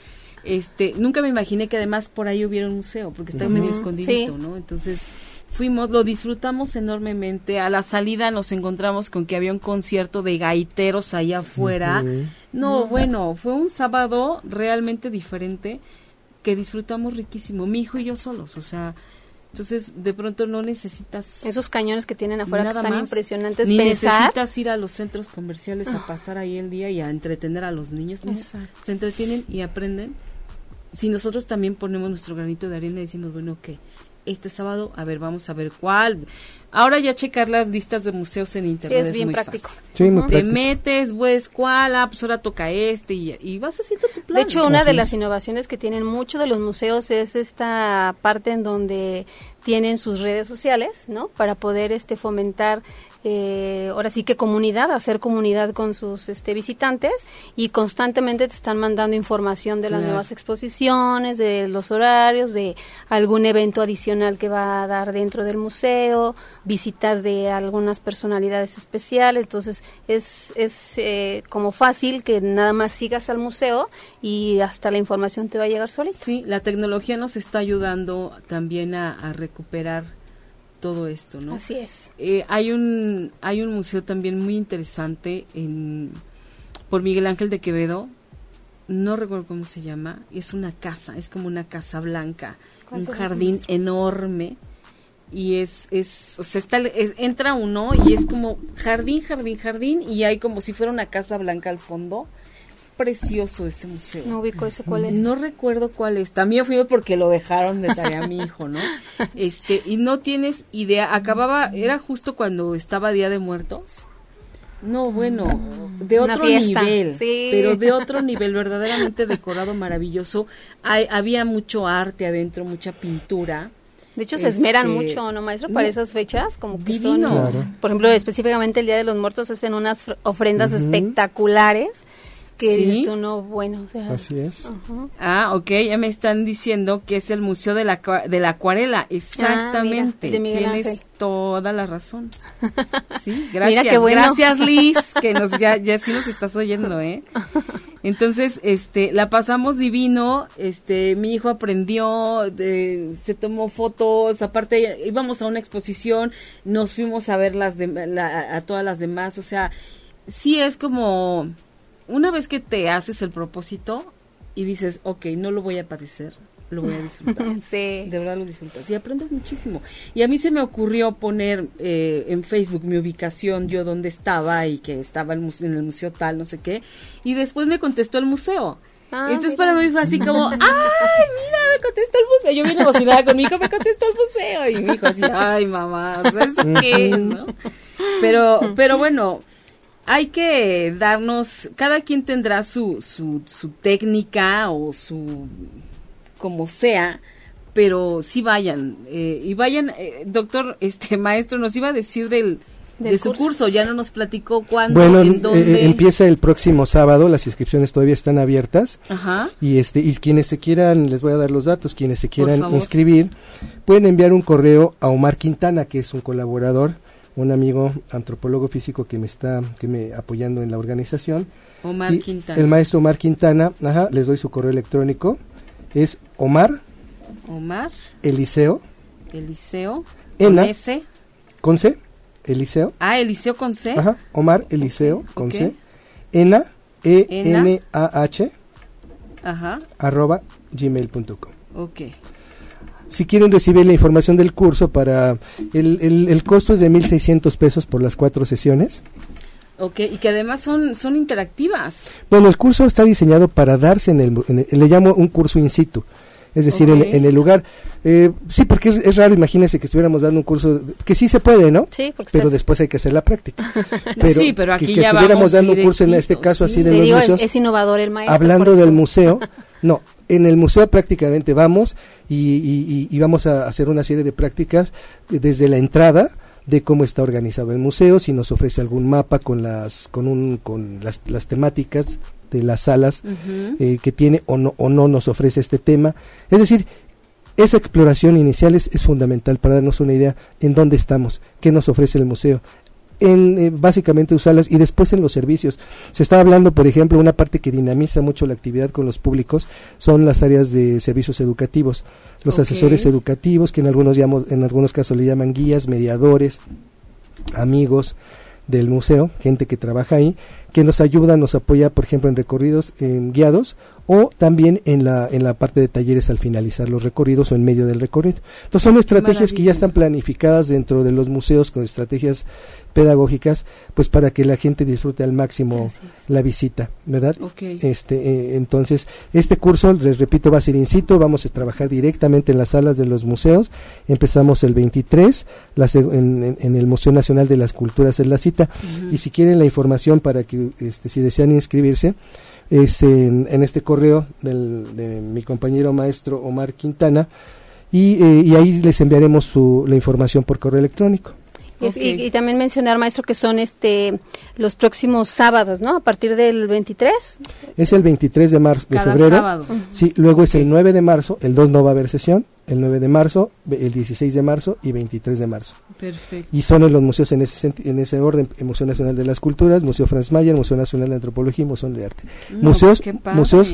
Este, nunca me imaginé que además por ahí hubiera un museo, porque está medio escondido, ¿no? Entonces, fuimos, lo disfrutamos enormemente. A la salida nos encontramos con que había un concierto de gaiteros allá afuera. No, bueno, fue un sábado realmente diferente que disfrutamos riquísimo, mi hijo y yo solos, o sea, entonces, de pronto no necesitas... Esos cañones que tienen afuera que están impresionantes. Ni necesitas ir a los centros comerciales a ah. pasar ahí el día y a entretener a los niños. Se entretienen y aprenden. Si nosotros también ponemos nuestro granito de arena y decimos, bueno, ok, este sábado, a ver, vamos a ver cuál. Ahora ya checar las listas de museos en internet es, bien práctico. Te metes, pues, cuál, ah, pues ahora toca este y, vas haciendo tu plan. De hecho, una de las innovaciones que tienen muchos de los museos es esta parte en donde tienen sus redes sociales, ¿no? Para poder este fomentar eh, ahora sí que comunidad, hacer comunidad con sus este, visitantes y constantemente te están mandando información de las nuevas exposiciones, de los horarios, de algún evento adicional que va a dar dentro del museo, visitas de algunas personalidades especiales, entonces es, es eh, como fácil que nada más sigas al museo y hasta la información te va a llegar solita. Sí, la tecnología nos está ayudando también a, a recuperar todo esto, ¿no? Así es. Eh, hay un hay un museo también muy interesante en por Miguel Ángel de Quevedo. No recuerdo cómo se llama. Es una casa, es como una casa blanca, un jardín enorme y es es o sea está entra uno y es como jardín, jardín, jardín y hay como si fuera una casa blanca al fondo precioso ese museo. No ubico ese cuál es. No recuerdo cuál es. También fui porque lo dejaron de tarea a mi hijo, ¿no? Este, y no tienes idea, acababa, era justo cuando estaba Día de Muertos. No, bueno, de otro nivel, pero de otro nivel, verdaderamente decorado maravilloso. Hay, había mucho arte adentro, mucha pintura. De hecho, se esmeran este, mucho, ¿no, maestro? Para esas fechas, como que son, por ejemplo, específicamente el Día de los Muertos hacen unas ofrendas espectaculares que ¿Sí? no, bueno. Así es. Ah, ok, ya me están diciendo que es el Museo de la, de la Acuarela, exactamente. Ah, Tienes toda la razón. Sí, gracias. Gracias, Liz, que nos, ya, ya sí nos estás oyendo, ¿eh? Entonces, este, la pasamos divino, este, mi hijo aprendió, se tomó fotos, aparte íbamos a una exposición, nos fuimos a ver las de, a todas las demás, o sea, sí es como una vez que te haces el propósito y dices, ok, no lo voy a padecer, lo voy a disfrutar. sí. De verdad lo disfrutas y aprendes muchísimo. Y a mí se me ocurrió poner eh, en Facebook mi ubicación, yo dónde estaba y que estaba en el museo tal, no sé qué. Y después me contestó el museo. Ah, Entonces para mí fue así como, ¡ay, mira, me contestó el museo! Yo vine emocionada con mi hijo, me contestó el museo. Y mi hijo así, ¡ay, mamá! ¿Sabes qué? ¿no? Pero, pero bueno, hay que darnos, cada quien tendrá su, su, su técnica o su, como sea, pero sí vayan, eh, y vayan, eh, doctor, este maestro, nos iba a decir del, de su curso. ya no nos platicó cuándo, bueno, en dónde. Eh, empieza el próximo sábado, las inscripciones todavía están abiertas. Ajá. Y este y quienes se quieran, les voy a dar los datos, quienes se quieran inscribir, pueden enviar un correo a Omar Quintana, que es un colaborador un amigo antropólogo físico que me está que me apoyando en la organización. Omar Quintana. El maestro Omar Quintana, ajá, les doy su correo electrónico. Es Omar. Omar. Eliseo. Eliseo. Ena, con S. Con C. Eliseo. Ah, Eliseo con C. Ajá. Omar Eliseo con C. Ena. E N A H. Ajá. Arroba gmail.com. Ok. Si quieren recibir la información del curso, para el, el, costo es de 1.600 pesos por las cuatro sesiones. Ok, y que además son, son interactivas. Bueno, el curso está diseñado para darse en el, le llamo un curso in situ, es decir, en, el lugar. Eh, sí, porque es, raro, imagínense que estuviéramos dando un curso, que sí se puede, ¿no? Sí, porque Pero después hay que hacer la práctica. Pero sí, pero aquí que, estuviéramos dando un curso en este caso así de los digo, es, innovador el maestro. Hablando del museo, no, en el museo prácticamente vamos y, vamos a hacer una serie de prácticas desde la entrada de cómo está organizado el museo, si nos ofrece algún mapa con las con un con las, las temáticas de las salas eh, que tiene o no o no nos ofrece este tema, es decir, esa exploración inicial es, es fundamental para darnos una idea en dónde estamos, qué nos ofrece el museo, en eh, básicamente usarlas y después en los servicios. Se está hablando, por ejemplo, una parte que dinamiza mucho la actividad con los públicos son las áreas de servicios educativos, los asesores educativos que en algunos en algunos casos le llaman guías, mediadores, amigos del museo, gente que trabaja ahí, que nos ayuda, nos apoya, por ejemplo, en recorridos en guiados o también en la, en la parte de talleres al finalizar los recorridos o en medio del recorrido. Entonces son estrategias que ya están planificadas dentro de los museos con estrategias pedagógicas, pues para que la gente disfrute al máximo la visita, ¿verdad? Este, eh, entonces, este curso, les repito, va a ser in situ, vamos a trabajar directamente en las salas de los museos, empezamos el 23, en, el Museo Nacional de las Culturas en la cita, y si quieren la información para que, este, si desean inscribirse, es en, este correo del, de mi compañero maestro Omar Quintana. Y, eh, y ahí les enviaremos su, la información por correo electrónico. Y, también mencionar, maestro, que son este los próximos sábados, ¿no? A partir del 23. Es el 23 de marzo, de febrero. Sábado. Sí, luego es el 9 de marzo, el 2 no va a haber sesión, el 9 de marzo, el 16 de marzo y 23 de marzo. Perfecto. Y son en los museos en ese en ese orden, el Museo Nacional de las Culturas, Museo Franz Mayer, Museo Nacional de Antropología y Museo de Arte. museos pues museos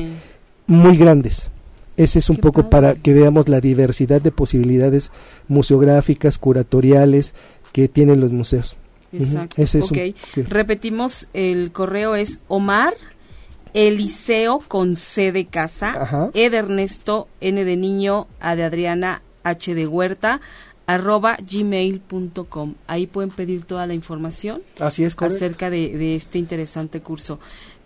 muy grandes. Ese es un poco para que veamos la diversidad de posibilidades museográficas, curatoriales, que tienen los museos. Exacto. Repetimos, el correo es Omar Eliseo con C de casa, E de Ernesto, N de niño, A de Adriana, H de Huerta, arroba gmail.com. Ahí pueden pedir toda la información Así es, acerca de, este interesante curso.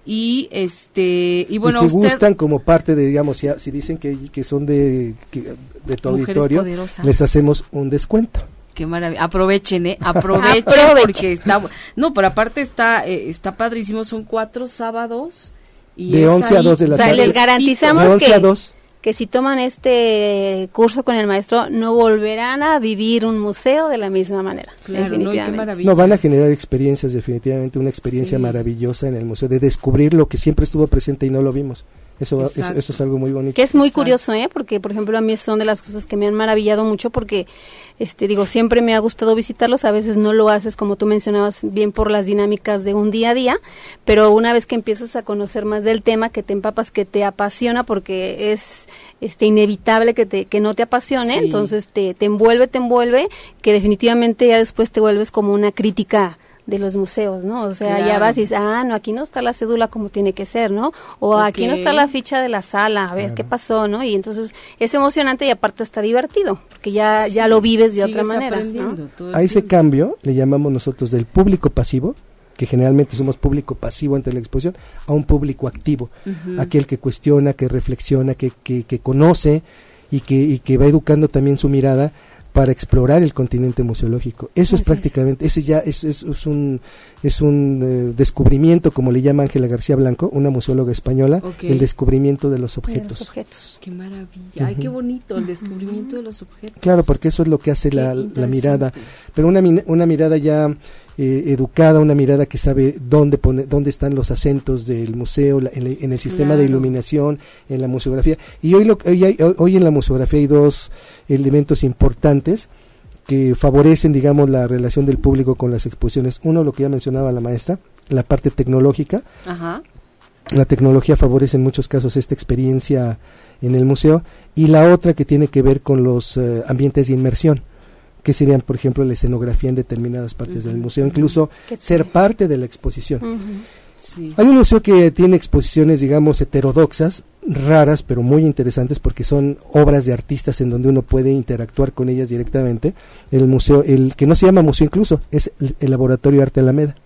Y este y bueno, si gustan como parte de digamos si, si dicen que, que son de de tu auditorio, les hacemos un descuento qué maravilla. Aprovechen, ¿eh? Aprovechen, porque está... No, pero aparte está, eh, está padrísimo. Son cuatro sábados. Y de 11 a 2 de la tarde. O sea, les garantizamos que, que si toman este curso con el maestro, no volverán a vivir un museo de la misma manera. Claro, no, qué maravilla. no, van a generar experiencias, definitivamente, una experiencia maravillosa en el museo, de descubrir lo que siempre estuvo presente y no lo vimos. Eso, eso, es algo muy bonito. Que es muy curioso, ¿eh? Porque, por ejemplo, a mí son de las cosas que me han maravillado mucho porque, este, digo, siempre me ha gustado visitarlos. A veces no lo haces, como tú mencionabas, bien por las dinámicas de un día a día, pero una vez que empiezas a conocer más del tema, que te empapas, que te apasiona, porque es este inevitable que te que no te apasione, entonces te, te envuelve, te envuelve, que definitivamente ya después te vuelves como una crítica de los museos, ¿no? O sea, ya vas y dices, ah, no, aquí no está la cédula como tiene que ser, ¿no? O aquí no está la ficha de la sala, a ver qué pasó, ¿no? Y entonces es emocionante y aparte está divertido, porque ya, ya lo vives de otra manera. A ese cambio le llamamos nosotros del público pasivo, que generalmente somos público pasivo ante la exposición, a un público activo, aquel que cuestiona, que reflexiona, que, que, que conoce y que, y que va educando también su mirada para explorar el continente museológico. Eso es prácticamente, ese ya es, es, un, es un eh, descubrimiento, como le llama Ángela García Blanco, una museóloga española, el descubrimiento de los objetos. objetos. Qué maravilla, ay, qué bonito, el descubrimiento de los objetos. Claro, porque eso es lo que hace la, la, mirada, pero una, una mirada ya eh, educada, una mirada que sabe dónde pone, dónde están los acentos del museo, en, el sistema de iluminación, en la museografía. Y hoy, lo, hoy, hoy en la museografía hay dos elementos importantes que favorecen, digamos, la relación del público con las exposiciones. Uno, lo que ya mencionaba la maestra, la parte tecnológica. La tecnología favorece en muchos casos esta experiencia en el museo. Y la otra que tiene que ver con los eh, ambientes de inmersión que serían, por ejemplo, la escenografía en determinadas partes del museo, incluso ser parte de la exposición. Hay un museo que tiene exposiciones, digamos, heterodoxas, raras, pero muy interesantes porque son obras de artistas en donde uno puede interactuar con ellas directamente. El museo, el que no se llama museo incluso, es el, Laboratorio Arte Alameda.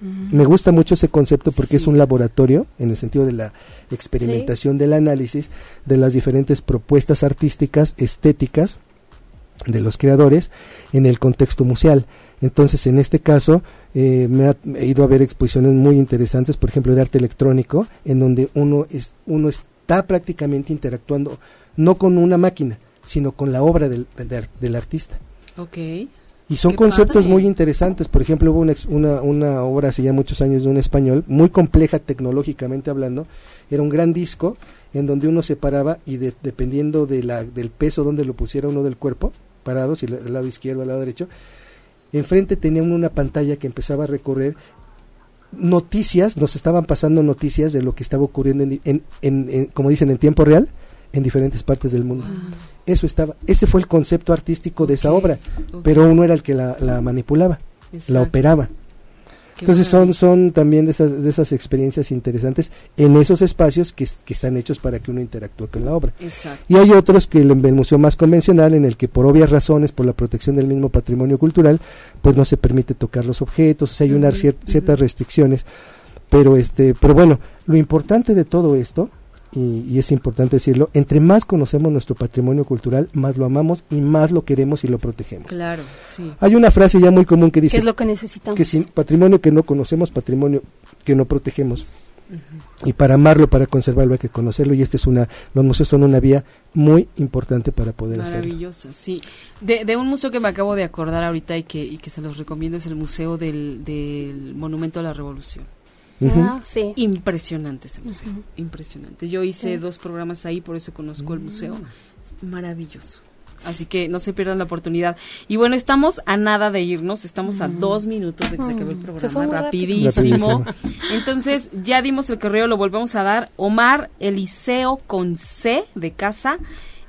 Me gusta mucho ese concepto porque es un laboratorio en el sentido de la experimentación del análisis de las diferentes propuestas artísticas, estéticas, de los creadores en el contexto museal. Entonces, en este caso, eh, me ha ido a ver exposiciones muy interesantes, por ejemplo, de arte electrónico, en donde uno, es, uno está prácticamente interactuando no con una máquina, sino con la obra del, del, artista. Okay. Y son conceptos muy interesantes. Por ejemplo, hubo una, una, una, obra hace ya muchos años de un español, muy compleja tecnológicamente hablando. Era un gran disco en donde uno se paraba y dependiendo de la, del peso donde lo pusiera uno del cuerpo, parados, y el lado izquierdo, al lado derecho, enfrente tenían una pantalla que empezaba a recorrer noticias, nos estaban pasando noticias de lo que estaba ocurriendo en, en, como dicen, en tiempo real en diferentes partes del mundo. Eso estaba, ese fue el concepto artístico de esa obra, pero uno era el que la, la manipulaba, la operaba. Entonces son, son también de esas, de esas experiencias interesantes en esos espacios que, que están hechos para que uno interactúe con la obra. Y hay otros que el, el, museo más convencional en el que por obvias razones, por la protección del mismo patrimonio cultural, pues no se permite tocar los objetos, hay unas ciertas restricciones. Pero este, pero bueno, lo importante de todo esto y, es importante decirlo, entre más conocemos nuestro patrimonio cultural, más lo amamos y más lo queremos y lo protegemos. Claro, sí. Hay una frase ya muy común que dice... ¿Qué es lo que necesitamos? Que sin patrimonio que no conocemos, patrimonio que no protegemos. Y para amarlo, para conservarlo, hay que conocerlo. Y este es una, los museos son una vía muy importante para poder hacerlo. Maravilloso, sí. De, de, un museo que me acabo de acordar ahorita y que, y que se los recomiendo es el Museo del, del Monumento a la Revolución. Ah, sí. Impresionante ese museo, impresionante. Yo hice dos programas ahí, por eso conozco el museo. Mm. Es maravilloso. Así que no se pierdan la oportunidad. Y bueno, estamos a nada de irnos, estamos a dos minutos de que se acabe el programa, rapidísimo. Entonces, ya dimos el correo, lo volvemos a dar. Omar Eliseo con C de casa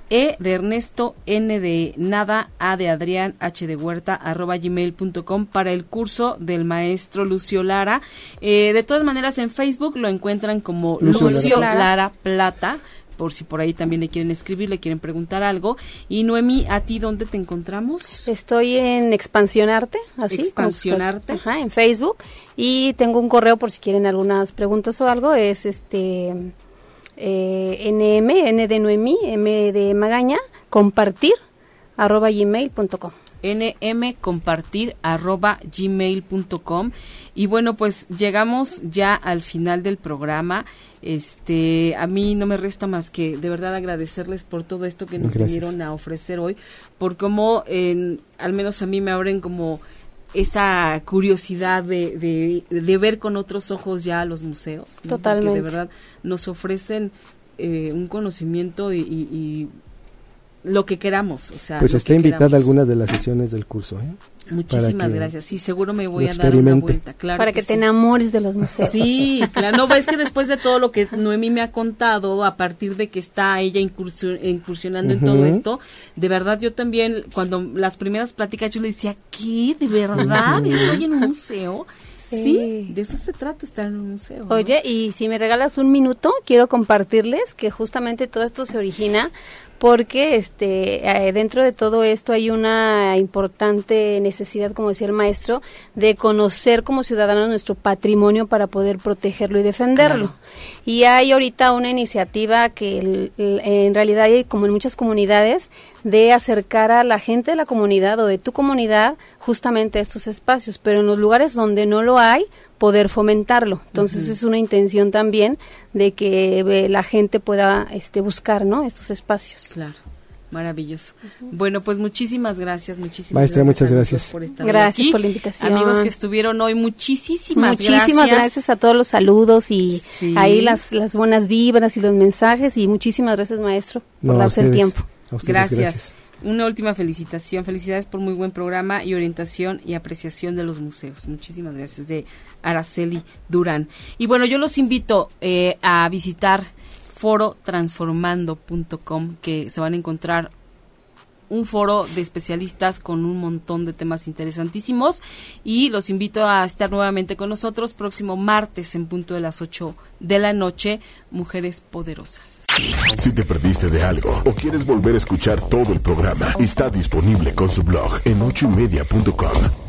e de Ernesto, N de nada, A de Adrián, H de Huerta, arroba gmail.com para el curso del maestro Lucio Lara. Eh, de todas maneras, en Facebook lo encuentran como Lucio, Lara. Plata por si por ahí también le quieren escribir, le quieren preguntar algo. Y Noemi, ¿a ti dónde te encontramos? Estoy en Expansionarte, así. Expansionarte. Ajá, en Facebook. Y tengo un correo por si quieren algunas preguntas o algo, es este eh, NM, N de Noemí, M de Magaña, compartir, arroba gmail.com nm compartir arroba gmail.com y bueno pues llegamos ya al final del programa. Este a mí no me resta más que de verdad agradecerles por todo esto que nos vinieron a ofrecer hoy por cómo al menos a mí me abren como esa curiosidad de, de, ver con otros ojos ya los museos. Totalmente. Porque de verdad nos ofrecen eh, un conocimiento y, lo que queramos. O sea, pues está invitada a algunas de las sesiones del curso. ¿eh? Muchísimas gracias. Sí, seguro me voy a dar una vuelta. Claro Para que, te enamores de los museos. Sí, claro. No, es que después de todo lo que Noemí me ha contado, a partir de que está ella incursionando en todo esto, de verdad yo también, cuando las primeras pláticas yo le decía, ¿qué? ¿De verdad? ¿Estoy en un museo? Sí. de eso se trata estar en un museo. Oye, y si me regalas un minuto, quiero compartirles que justamente todo esto se origina porque este eh, dentro de todo esto hay una importante necesidad, como decía el maestro, de conocer como ciudadanos nuestro patrimonio para poder protegerlo y defenderlo. Y hay ahorita una iniciativa que en realidad hay como en muchas comunidades de acercar a la gente de la comunidad o de tu comunidad justamente a estos espacios, pero en los lugares donde no lo hay, poder fomentarlo. Entonces es una intención también de que eh, la gente pueda este, buscar ¿no? estos espacios. Claro. Maravilloso. Bueno, pues muchísimas gracias, muchísimas Maestra, muchas gracias. por estar Gracias por la invitación. Amigos que estuvieron hoy, muchísimas, muchísimas gracias. a todos los saludos y ahí las, las buenas vibras y los mensajes y muchísimas gracias, maestro, por darse el tiempo. gracias una última felicitación. Felicidades por muy buen programa y orientación y apreciación de los museos. Muchísimas gracias de Araceli Durán. Y bueno, yo los invito eh, a visitar forotransformando.com que se van a encontrar un foro de especialistas con un montón de temas interesantísimos y los invito a estar nuevamente con nosotros próximo martes en punto de las 8 de la noche, Mujeres Poderosas. Si te perdiste de algo o quieres volver a escuchar todo el programa, está disponible con su blog en ochoymedia.com